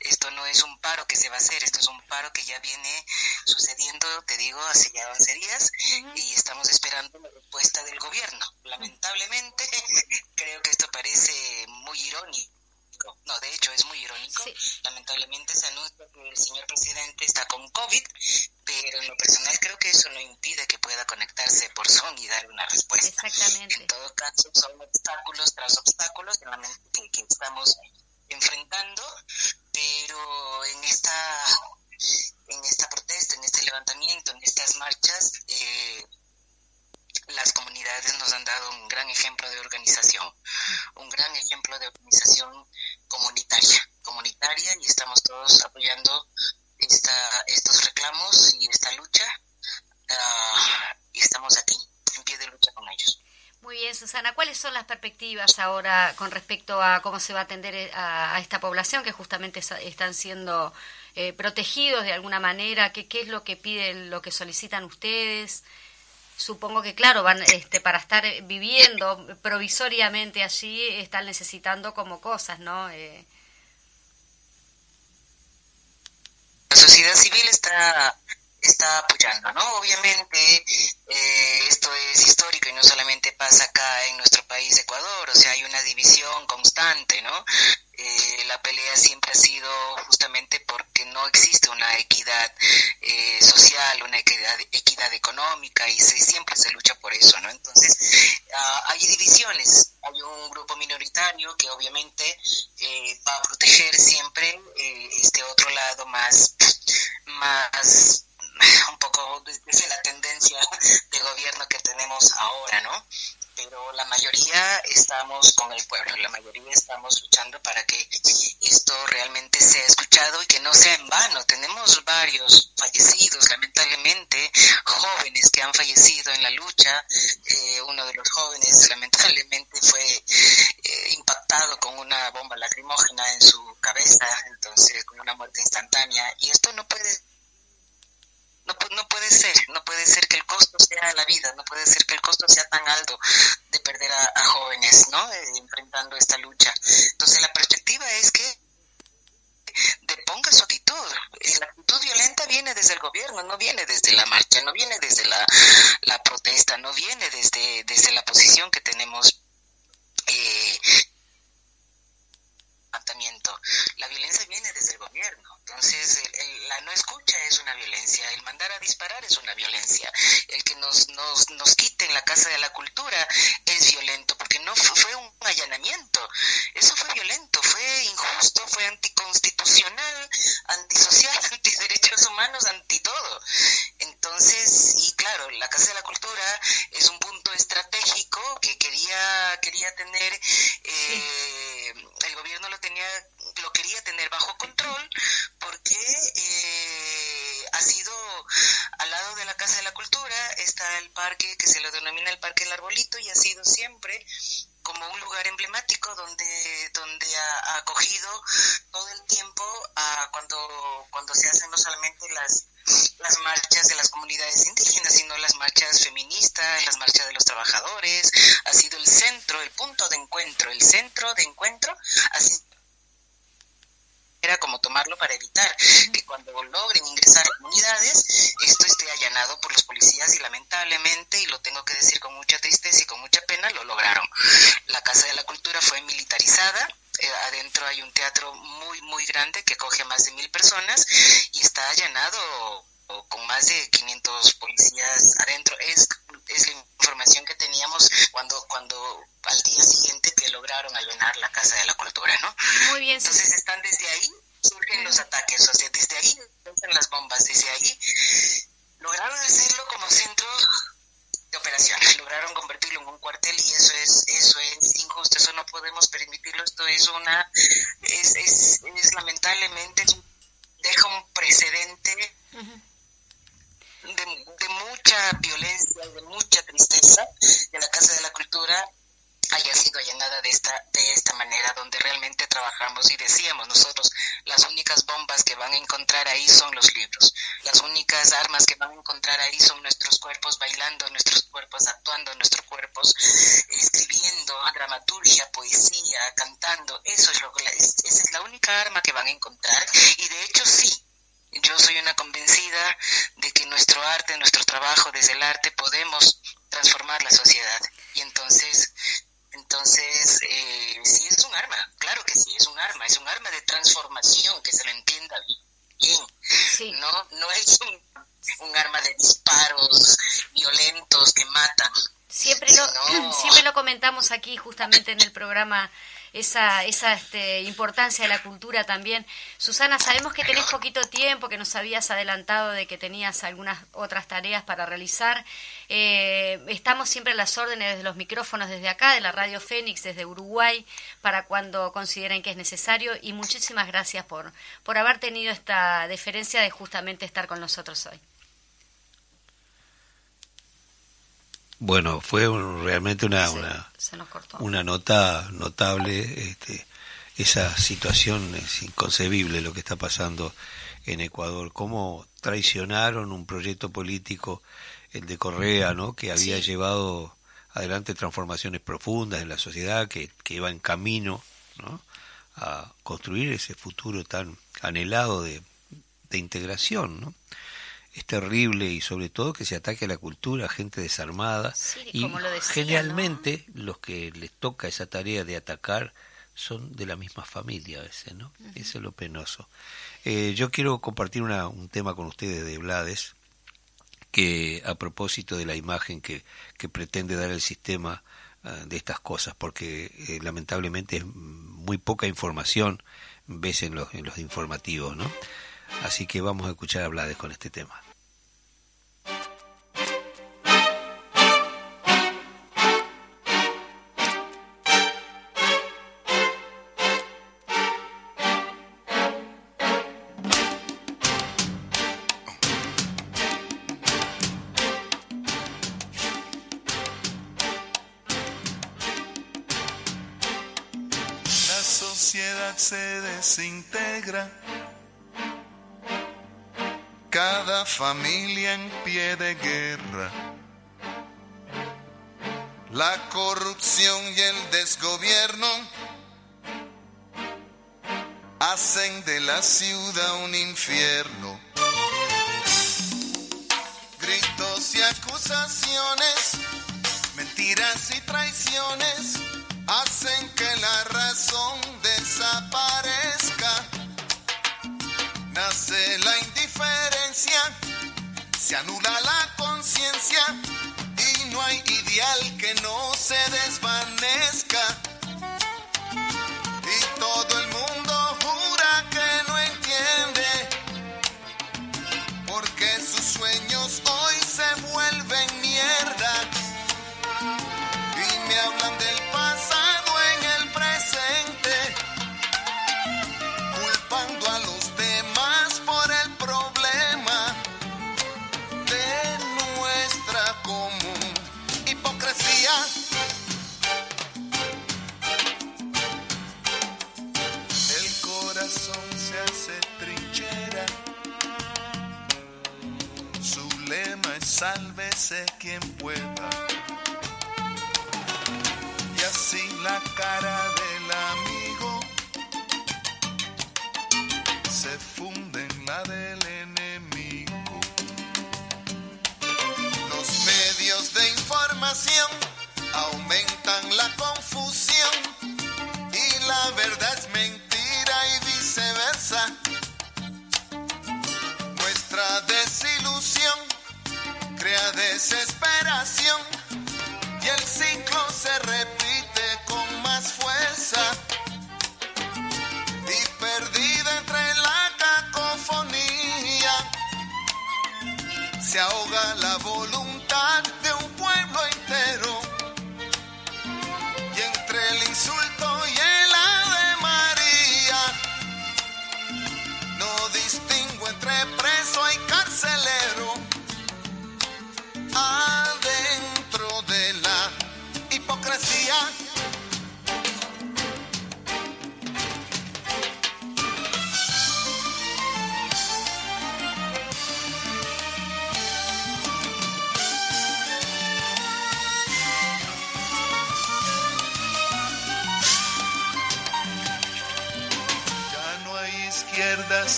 esto no es un paro que se va a hacer, esto es un paro que ya viene sucediendo, te digo, hace ya 11 días y estamos esperando la respuesta del gobierno. Lamentablemente, creo que esto parece muy irónico no, de hecho es muy irónico. Lamentablemente se anuncia que el señor presidente está con COVID, pero en lo personal creo que eso no impide que pueda conectarse por Zoom y dar una respuesta. Exactamente. En todo caso, son obstáculos tras obstáculos que, que estamos enfrentando, pero en esta en esta protesta, en este levantamiento, en estas marchas, eh, las comunidades nos han dado un gran ejemplo de organización, un gran ejemplo de organización comunitaria, comunitaria y estamos todos apoyando esta, estos reclamos y esta lucha uh, y estamos aquí en pie de lucha con ellos. Muy bien, Susana, ¿cuáles son las perspectivas ahora con respecto a cómo se va a atender eh, a, esta población que justamente están siendo eh, protegidos de alguna manera? ¿Qué, ¿Qué es lo que piden, lo que solicitan ustedes? Supongo que, claro, van este, para estar viviendo provisoriamente allí, están necesitando como cosas, ¿no? Eh... La sociedad civil está está apoyando, ¿no? Obviamente eh, esto es histórico y no solamente pasa acá en nuestro país, Ecuador, o sea, hay una división constante, ¿no? Eh, la pelea siempre ha sido justamente porque no existe una equidad eh, social, una equidad, equidad económica y se, siempre se lucha por eso, ¿no? Entonces, ah, hay divisiones, hay un grupo minoritario que obviamente va a proteger siempre este otro lado más, más un poco desde la tendencia de gobierno que tenemos ahora, ¿no? Pero la mayoría estamos con el pueblo, la mayoría estamos luchando para que esto realmente sea escuchado y que no sea en vano. Tenemos varios fallecidos, lamentablemente, jóvenes que han fallecido en la lucha. Eh, uno de los jóvenes, lamentablemente, fue eh, impactado con una bomba lacrimógena en su cabeza, entonces con una muerte instantánea. Y esto no puede no, no puede ser, no puede ser que el costo sea la vida, no puede ser que el costo sea tan alto de perder a, jóvenes, ¿no? Eh, enfrentando esta lucha. Entonces la perspectiva es que deponga su actitud. La actitud violenta viene desde el gobierno, no viene desde la marcha, no viene desde la, la protesta, no viene desde, desde la posición que tenemos eh, la violencia viene desde el gobierno. Entonces, la no escucha es una violencia, el mandar a disparar es una violencia, el que nos, nos, nos quiten la casa de la cultura es violento, porque no fue, un allanamiento, eso fue violento, fue injusto, fue anticonstitucional, antisocial, antiderechos humanos, anti todo. Entonces, y claro, la Casa de la Cultura es un punto estratégico que quería, quería tener, eh, el gobierno lo tenía, lo quería tener bajo control porque eh, ha sido al lado de la Casa de la Cultura está el parque que se lo denomina el Parque del Arbolito y ha sido siempre como un lugar emblemático donde donde ha, acogido todo el tiempo a cuando cuando se hacen no solamente las las marchas de las comunidades indígenas, sino las marchas feministas, las marchas de los trabajadores, ha sido el centro, el punto de encuentro, el centro de encuentro, así era como tomarlo para evitar que cuando logren ingresar a comunidades, esto esté allanado por los policías y lamentablemente, y lo tengo que decir con mucha tristeza y con mucha pena, lo lograron. La Casa de la Cultura fue militarizada, eh, adentro hay un teatro muy, muy grande que coge más de mil personas y está allanado con más de 500 policías adentro. Es, es la información que teníamos cuando, cuando al día siguiente que lograron allanar la Casa de la Cultura, ¿no? Muy bien. Entonces están desde ahí, surgen los ataques, o sea, desde ahí las bombas, desde ahí lograron hacerlo como centro de operaciones, lograron convertirlo en un cuartel y eso es eso es injusto, eso no podemos permitirlo, esto es una es, es, es lamentablemente deja un precedente de, mucha violencia, de mucha tristeza, de la Casa de la Cultura haya sido allanada de esta, de esta manera, donde realmente trabajamos y decíamos nosotros, las únicas bombas que van a encontrar ahí son los libros, las únicas armas que van a encontrar ahí son nuestros cuerpos bailando, nuestros cuerpos actuando, nuestros cuerpos escribiendo, dramaturgia, poesía, cantando, eso es lo que esa es la única arma que van a encontrar. Y de hecho sí, yo soy una convencida de que nuestro arte, nuestro trabajo desde el arte podemos transformar la sociedad. Y entonces, entonces eh, sí es un arma, claro que sí, es un arma, es un arma de transformación, que se lo entienda bien. No, no es un, arma de disparos violentos que matan. Siempre lo, siempre lo comentamos aquí justamente en el programa esa, esa este, importancia de la cultura también. Susana, sabemos que tenés poquito tiempo, que nos habías adelantado de que tenías algunas otras tareas para realizar. Eh, estamos siempre a las órdenes de los micrófonos desde acá, de la Radio Fénix, desde Uruguay, para cuando consideren que es necesario. Y muchísimas gracias por, por haber tenido esta deferencia de justamente estar con nosotros hoy. Bueno, fue realmente una, una, nota notable. Este, esa situación es inconcebible lo que está pasando en Ecuador. Cómo traicionaron un proyecto político, el de Correa, ¿no? que había llevado adelante transformaciones profundas en la sociedad, que, que iba en camino ¿no? a construir ese futuro tan anhelado de, de integración. ¿no? Es terrible y sobre todo que se ataque a la cultura, gente desarmada. y generalmente los que les toca esa tarea de atacar son de la misma familia a veces, ¿no? Eso es lo penoso. Eh, yo quiero compartir una, un tema con ustedes de Blades, que a propósito de la imagen que, que pretende dar el sistema ah, de estas cosas, porque eh, lamentablemente es muy poca información, ves en los, en los informativos, ¿no? Así que vamos a escuchar a con este tema. se desintegra. Cada familia en pie de guerra. La corrupción y el desgobierno hacen de la ciudad un infierno. Gritos y acusaciones, mentiras y traiciones hacen que la razón desaparezca. Nace la se anula la conciencia y no hay ideal que no se desvanezca.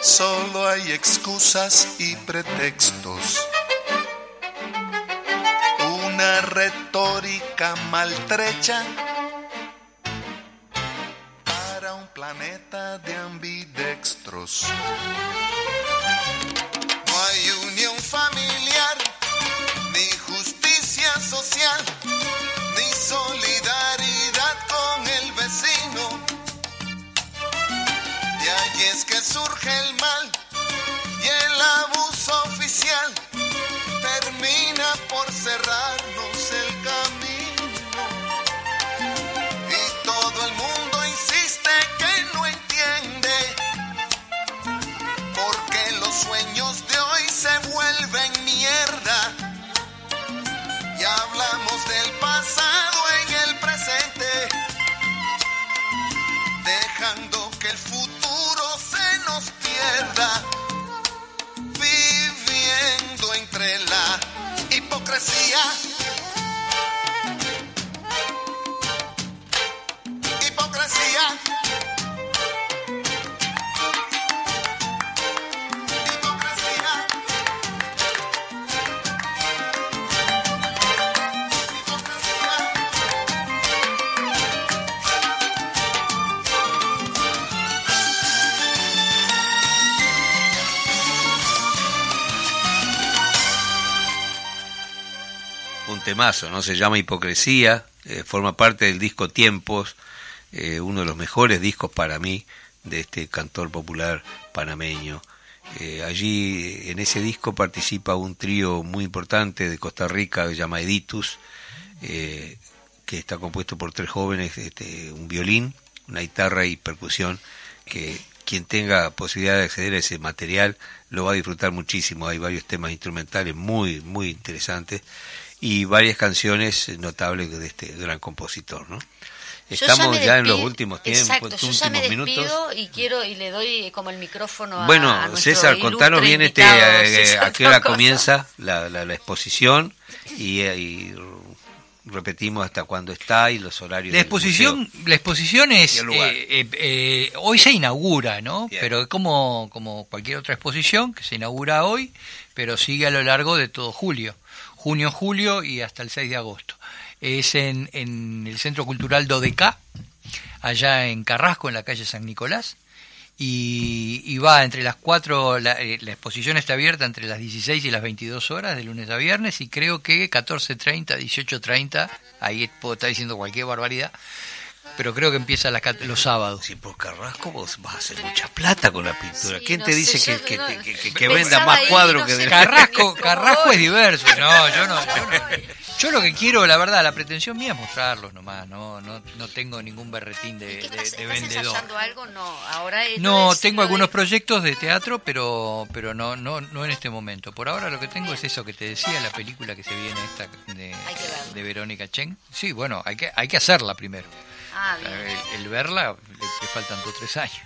Solo hay excusas y pretextos. Una retórica maltrecha termina fantasía. ¿No? Se llama Hipocresía, eh, forma parte del disco Tiempos, eh, uno de los mejores discos para mí de este cantor popular panameño. Eh, allí en ese disco participa un trío muy importante de Costa Rica que se llama Editus, que está compuesto por tres jóvenes, este, un violín, una guitarra y percusión, que quien tenga posibilidad de acceder a ese material lo va a disfrutar muchísimo. Hay varios temas instrumentales muy, muy interesantes y varias canciones notables de este gran compositor, ¿no? Estamos ya, en los últimos tiempos, exacto, yo ya me despido y quiero y le doy como el micrófono a Bueno, César, contanos bien este eh, a, qué hora comienza la, la, exposición y, y, repetimos hasta cuándo está y los horarios. La exposición, la exposición es eh, eh, hoy se inaugura, ¿no? Pero es como como cualquier otra exposición que se inaugura hoy, pero sigue a lo largo de todo julio junio, julio y hasta el 6 de agosto. Es en, en el Centro Cultural Dodeca, allá en Carrasco, en la calle San Nicolás. Y, va entre las cuatro, la, eh, la, exposición está abierta entre las 16 y las 22 horas, de lunes a viernes, y creo que 14.30, 18.30, ahí estar diciendo cualquier barbaridad, pero creo que empieza los sábados. Sí, por Carrasco vos vas a hacer mucha plata con la pintura. ¿Quién te dice que, que, venda más cuadros que de Carrasco, Carrasco es diverso. No, yo no, yo lo que quiero, la verdad, la pretensión mía es mostrarlos nomás. No, no, no tengo ningún berretín de, estás, de, vendedor. algo? No, ahora no tengo algunos proyectos de teatro, pero pero no, no, no en este momento. Por ahora lo que tengo es eso que te decía, la película que se viene esta de, de Verónica Chen. Sí, bueno, hay que hay que hacerla primero. Ah, el, verla, le, faltan dos o tres años.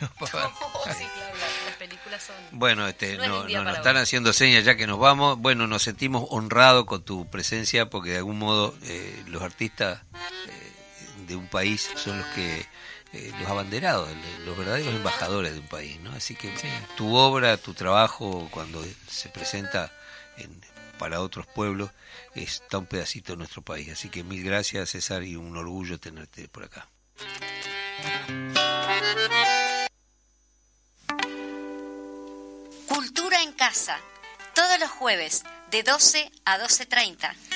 Bueno, este, no, nos están haciendo señas ya que nos vamos. Bueno, nos sentimos honrados con tu presencia porque de algún modo eh, los artistas eh, de un país son los que eh, los abanderados, los verdaderos embajadores de un país, ¿no? Así que tu obra, tu trabajo cuando se presenta para otros pueblos está un pedacito de nuestro país. Así que mil gracias, César, y un orgullo tenerte por acá. Cultura en casa, todos los jueves de 12 a 12.30